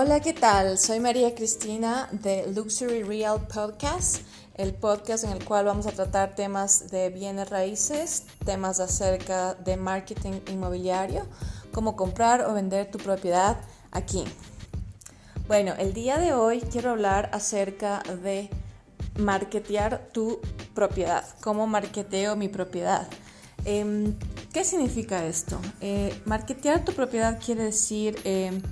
Hola, ¿qué tal? Soy María Cristina de Luxury Real Podcast, el podcast en el cual vamos a tratar temas de bienes raíces, temas acerca de marketing inmobiliario, cómo comprar o vender tu propiedad aquí. Bueno, el día de hoy quiero hablar acerca de marketear tu propiedad, cómo marketeo mi propiedad. Em, ¿Qué significa esto? Eh, marketear tu propiedad quiere decir em,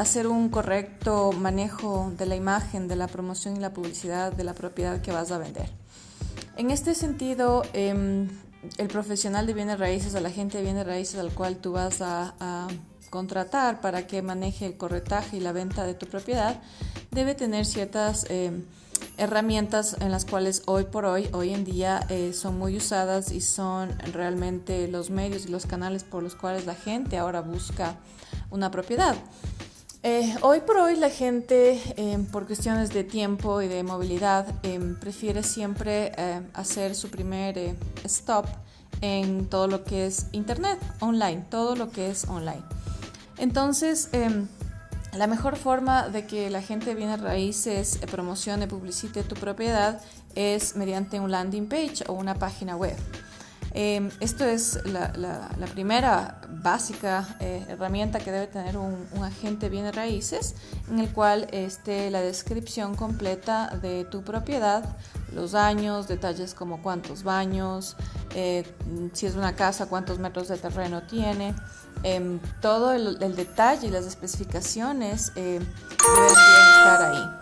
hacer un correcto manejo de la imagen, de la promoción y la publicidad de la propiedad que vas a vender. En este sentido, em, el profesional de bienes raíces, o la gente de bienes raíces al cual tú vas a, contratar para que maneje el corretaje y la venta de tu propiedad, debe tener ciertas em, herramientas en las cuales hoy por hoy, hoy en día, eh, son muy usadas y son realmente los medios y los canales por los cuales la gente ahora busca una propiedad. Eh, hoy por hoy la gente, em, por cuestiones de tiempo y de movilidad, em, prefiere siempre eh, hacer su primer eh, stop en todo lo que es Internet, online, todo lo que es online. Entonces, em, la mejor forma de que la gente viene a raíces, promocione, publicite tu propiedad es mediante un landing page o una página web. Em, esto es la, primera básica eh, herramienta que debe tener un, agente bienes raíces, en el cual esté la descripción completa de tu propiedad, los años, detalles como cuántos baños, eh, si es una casa, cuántos metros de terreno tiene. Em, todo el, detalle y las especificaciones eh, deben estar ahí.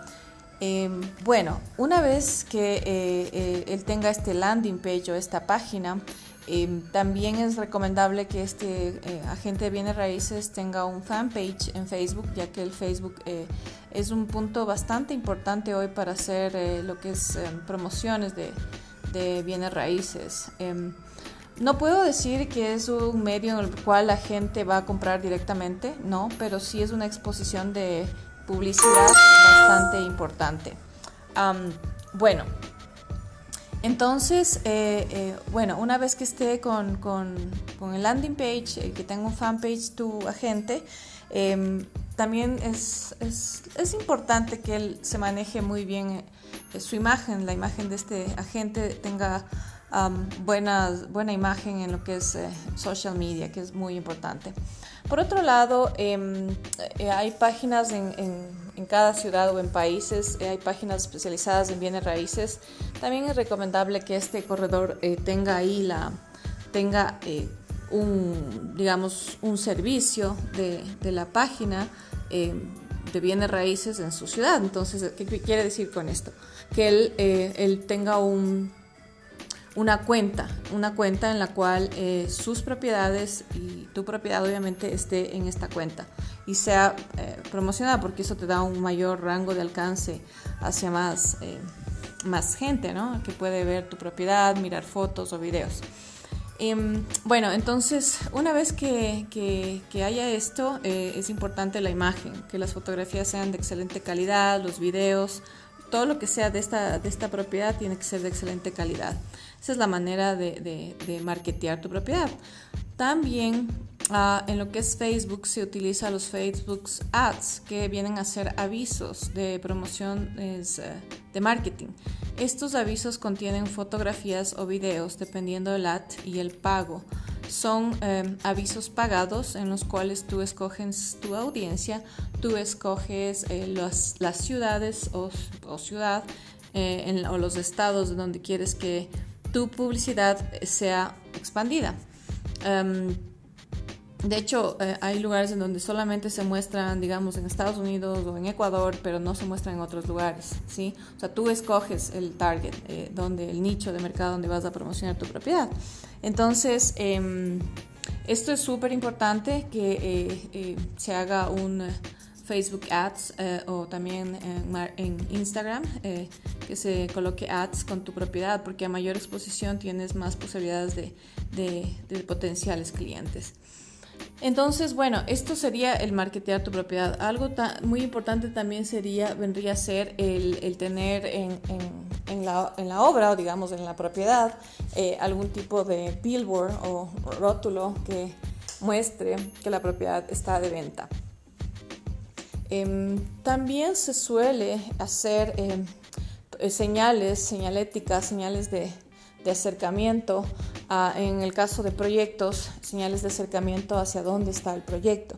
Em, bueno, una vez que eh, él tenga este landing page o esta página, em, también es recomendable que este eh, agente de bienes raíces tenga un fanpage en Facebook, ya que el Facebook eh, es un punto bastante importante hoy para hacer lo que es em, promociones de, de, bienes raíces. no puedo decir que es un medio en el cual la gente va a comprar directamente, no, pero sí es una exposición de publicidad bastante importante. bueno, entonces, eh, eh, bueno, una vez que esté con, con, el landing page, eh, que tenga un fanpage tu agente, em, también es, es, es, importante que él se maneje muy bien su imagen, la imagen de este agente tenga buena, buena imagen en lo que es social media, que es muy importante. Por otro lado, em, eh, hay páginas en, cada ciudad o en países, eh, hay páginas especializadas en bienes raíces. También es recomendable que este corredor eh, tenga ahí la, tenga un, digamos, un servicio de, la página em, de bienes raíces en su ciudad. Entonces, ¿qué quiere decir con esto? Que él, él tenga un una cuenta, una cuenta en la cual eh, sus propiedades y tu propiedad obviamente esté en esta cuenta y sea eh, promocionada porque eso te da un mayor rango de alcance hacia más, eh, más gente, ¿no? Que puede ver tu propiedad, mirar fotos o videos. Em, bueno, entonces, una vez que, que haya esto, es importante la imagen, que las fotografías sean de excelente calidad, los videos, todo lo que sea de esta, de esta propiedad tiene que ser de excelente calidad. Esa es la manera de, de, marketear tu propiedad. También ah, en lo que es Facebook se utiliza los Facebook Ads que vienen a ser avisos de promoción eh, de marketing. Estos avisos contienen fotografías o videos dependiendo del ad y el pago son em, avisos pagados en los cuales tú escoges tu audiencia, tú escoges eh, las ciudades o, ciudad eh, o los estados donde quieres que tu publicidad sea expandida. Em, de hecho, eh, hay lugares en donde solamente se muestran, digamos, en Estados Unidos o en Ecuador, pero no se muestran en otros lugares, ¿sí? O sea, tú escoges el target, eh, donde, el nicho de mercado donde vas a promocionar tu propiedad. Entonces, em, esto es súper importante que eh, se haga un Facebook Ads o también en, Instagram, que se coloque ads con tu propiedad, porque a mayor exposición tienes más posibilidades de, de potenciales clientes. Entonces, bueno, esto sería el marketear tu propiedad. Algo muy importante también sería, vendría a ser el, tener en, la, obra o digamos en la propiedad eh, algún tipo de billboard o rótulo que muestre que la propiedad está de venta. Em, también se suele hacer em, eh, señales, señaléticas, señales de, acercamiento, en el caso de proyectos, señales de acercamiento hacia dónde está el proyecto.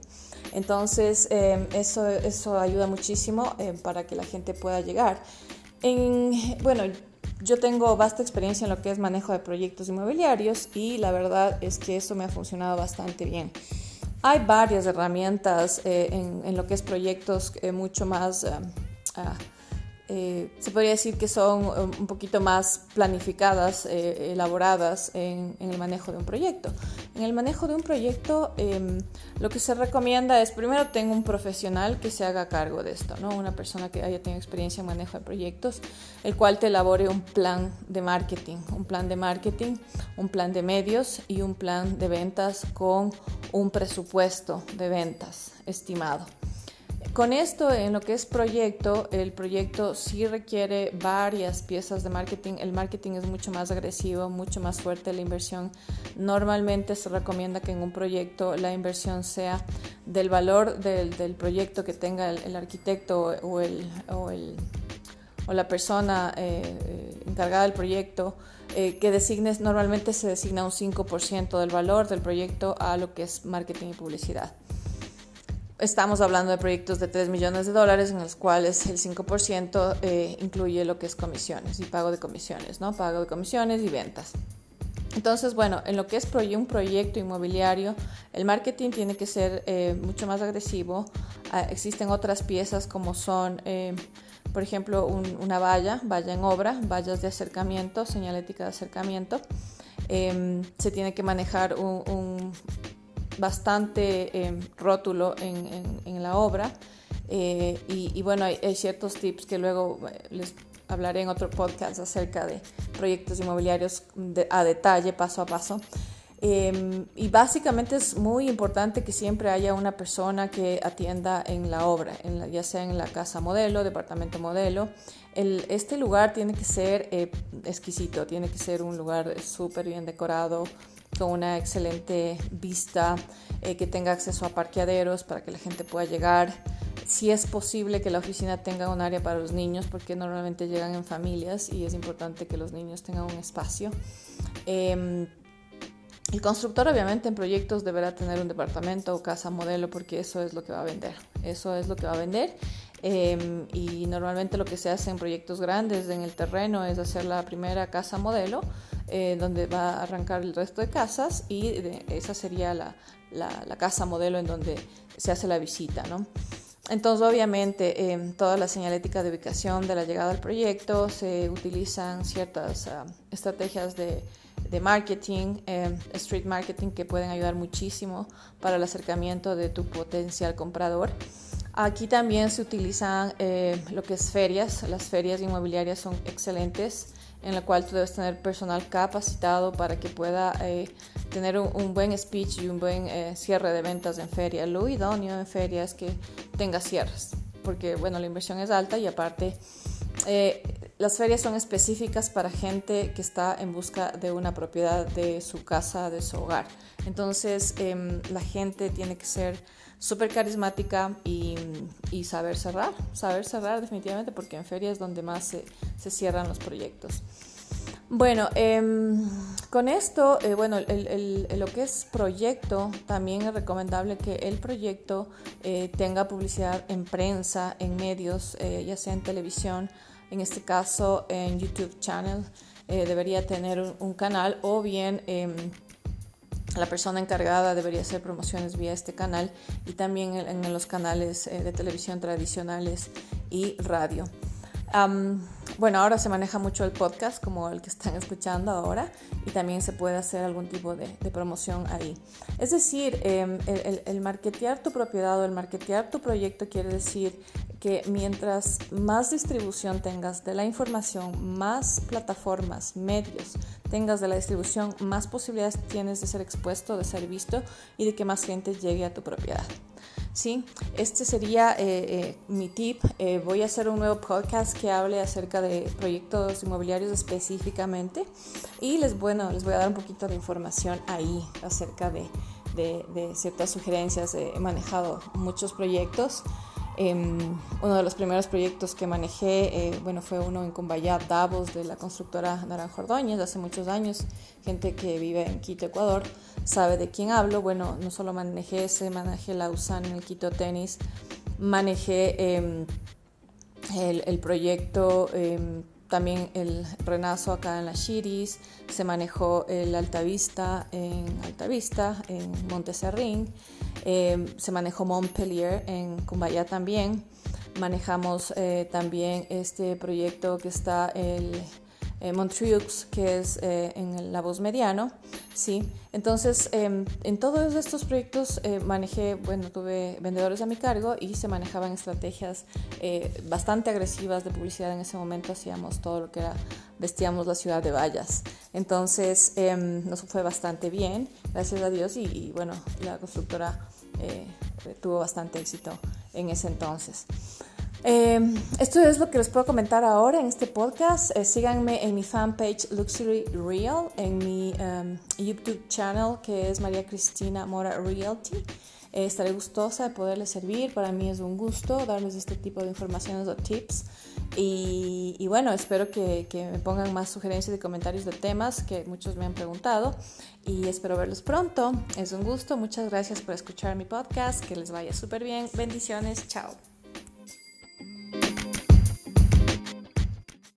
Entonces, em, eso, eso ayuda muchísimo para que la gente pueda llegar. En, bueno, yo tengo vasta experiencia en lo que es manejo de proyectos inmobiliarios y la verdad es que eso me ha funcionado bastante bien. Hay varias herramientas eh, en, lo que es proyectos eh, mucho más eh, ah, eh, se podría decir que son um, un poquito más planificadas, eh, elaboradas en, el manejo de un proyecto. En el manejo de un proyecto, em, lo que se recomienda es primero tengo un profesional que se haga cargo de esto, ¿no? una persona que haya tenido experiencia en manejo de proyectos, el cual te elabore un plan de marketing, un plan de marketing, un plan de medios y un plan de ventas con un presupuesto de ventas estimado. Con esto, en lo que es proyecto, el proyecto sí requiere varias piezas de marketing. El marketing es mucho más agresivo, mucho más fuerte la inversión. Normalmente se recomienda que en un proyecto la inversión sea del valor del, proyecto que tenga el, arquitecto o, el, o, la persona eh, encargada del proyecto. Eh, que designes, normalmente se designa un 5% del valor del proyecto a lo que es marketing y publicidad. Estamos hablando de proyectos de 3 millones de dólares en los cuales el 5% eh, incluye lo que es comisiones y pago de comisiones, ¿no? Pago de comisiones y ventas. Entonces, bueno, en lo que es un proyecto inmobiliario, el marketing tiene que ser eh, mucho más agresivo. Ah, existen otras piezas como son, eh, por ejemplo, una valla, valla en obra, vallas de acercamiento, señalética de acercamiento. Em, se tiene que manejar un bastante em, rótulo en, la obra. Eh, y, bueno, hay, ciertos tips que luego eh, les hablaré en otro podcast acerca de proyectos inmobiliarios a detalle, paso a paso. Em, y básicamente es muy importante que siempre haya una persona que atienda en la obra, ya sea en la casa modelo, departamento modelo. El, este lugar tiene que ser eh, exquisito, tiene que ser un lugar súper bien decorado, con una excelente vista, eh, que tenga acceso a parqueaderos para que la gente pueda llegar. Si es posible que la oficina tenga un área para los niños, porque normalmente llegan en familias y es importante que los niños tengan un espacio. Em, el constructor obviamente en proyectos deberá tener un departamento o casa modelo porque eso es lo que va a vender. Eso es lo que va a vender. Em, y normalmente lo que se hace en proyectos grandes en el terreno es hacer la primera casa modelo eh, donde va a arrancar el resto de casas y esa sería la, la, casa modelo en donde se hace la visita, ¿no? Entonces, obviamente, en toda la señalética de ubicación de la llegada al proyecto se utilizan ciertas ah, estrategias de, de marketing, eh, street marketing, que pueden ayudar muchísimo para el acercamiento de tu potencial comprador. Aquí también se utilizan eh, lo que es ferias. Las ferias inmobiliarias son excelentes en la cual tú debes tener personal capacitado para que pueda eh, tener un, buen speech y un buen eh, cierre de ventas en feria. Lo idóneo en feria es que tenga cierres, porque bueno, la inversión es alta y aparte las ferias son específicas para gente que está en busca de una propiedad de su casa, de su hogar. Entonces em, la gente tiene que ser súper carismática y, saber cerrar, saber cerrar definitivamente porque en ferias es donde más se, cierran los proyectos. Bueno, em, con esto, eh, bueno, lo que es proyecto, también es recomendable que el proyecto eh, tenga publicidad en prensa, en medios, eh, ya sea en televisión, en este caso en YouTube Channel, debería tener un, canal o bien em, la persona encargada debería hacer promociones vía este canal y también en, los canales eh, de televisión tradicionales y radio. bueno, ahora se maneja mucho el podcast como el que están escuchando ahora y también se puede hacer algún tipo de, promoción ahí. Es decir, em, el, el, marketear tu propiedad o el marketear tu proyecto quiere decir que mientras más distribución tengas de la información, más plataformas, medios tengas de la distribución, más posibilidades tienes de ser expuesto, de ser visto y de que más gente llegue a tu propiedad. ¿sí? Este sería eh, eh, mi tip. Eh, voy a hacer un nuevo podcast que hable acerca de proyectos inmobiliarios específicamente y les, bueno, les voy a dar un poquito de información ahí acerca de, de, de ciertas sugerencias. he manejado muchos proyectos Em, uno de los primeros proyectos que manejé, eh, bueno, fue uno en Cumbayat, Davos, de la constructora Naranjo Ordóñez, hace muchos años. Gente que vive en Quito, Ecuador, sabe de quién hablo. Bueno, no solo manejé ese, manejé la USAN en el Quito Tenis, manejé em, el, el, proyecto em, también el Renazo acá en las Chiris, se manejó el Altavista en Altavista, en Monteserrín, eh, se manejó Montpellier en Cumbaya también, manejamos eh, también este proyecto que está el eh, Montreux, que es eh, en La Voz Mediano, ¿sí? Entonces, em, en todos estos proyectos eh, manejé, bueno, tuve vendedores a mi cargo y se manejaban estrategias bastante agresivas de publicidad en ese momento, hacíamos todo lo que era, vestíamos la ciudad de vallas. Entonces, em, nos fue bastante bien, gracias a Dios, y bueno, la constructora tuvo bastante éxito en ese entonces. Em, esto es lo que les puedo comentar ahora en este podcast. Eh, síganme en mi fanpage Luxury Real, en mi em, YouTube channel que es María Cristina Mora Realty. Eh, estaré gustosa de poderles servir. Para mí es un gusto darles este tipo de informaciones o tips. Y, bueno, espero que, que, me pongan más sugerencias y comentarios de temas que muchos me han preguntado. Y espero verlos pronto. Es un gusto. Muchas gracias por escuchar mi podcast. Que les vaya súper bien. Bendiciones. Chao.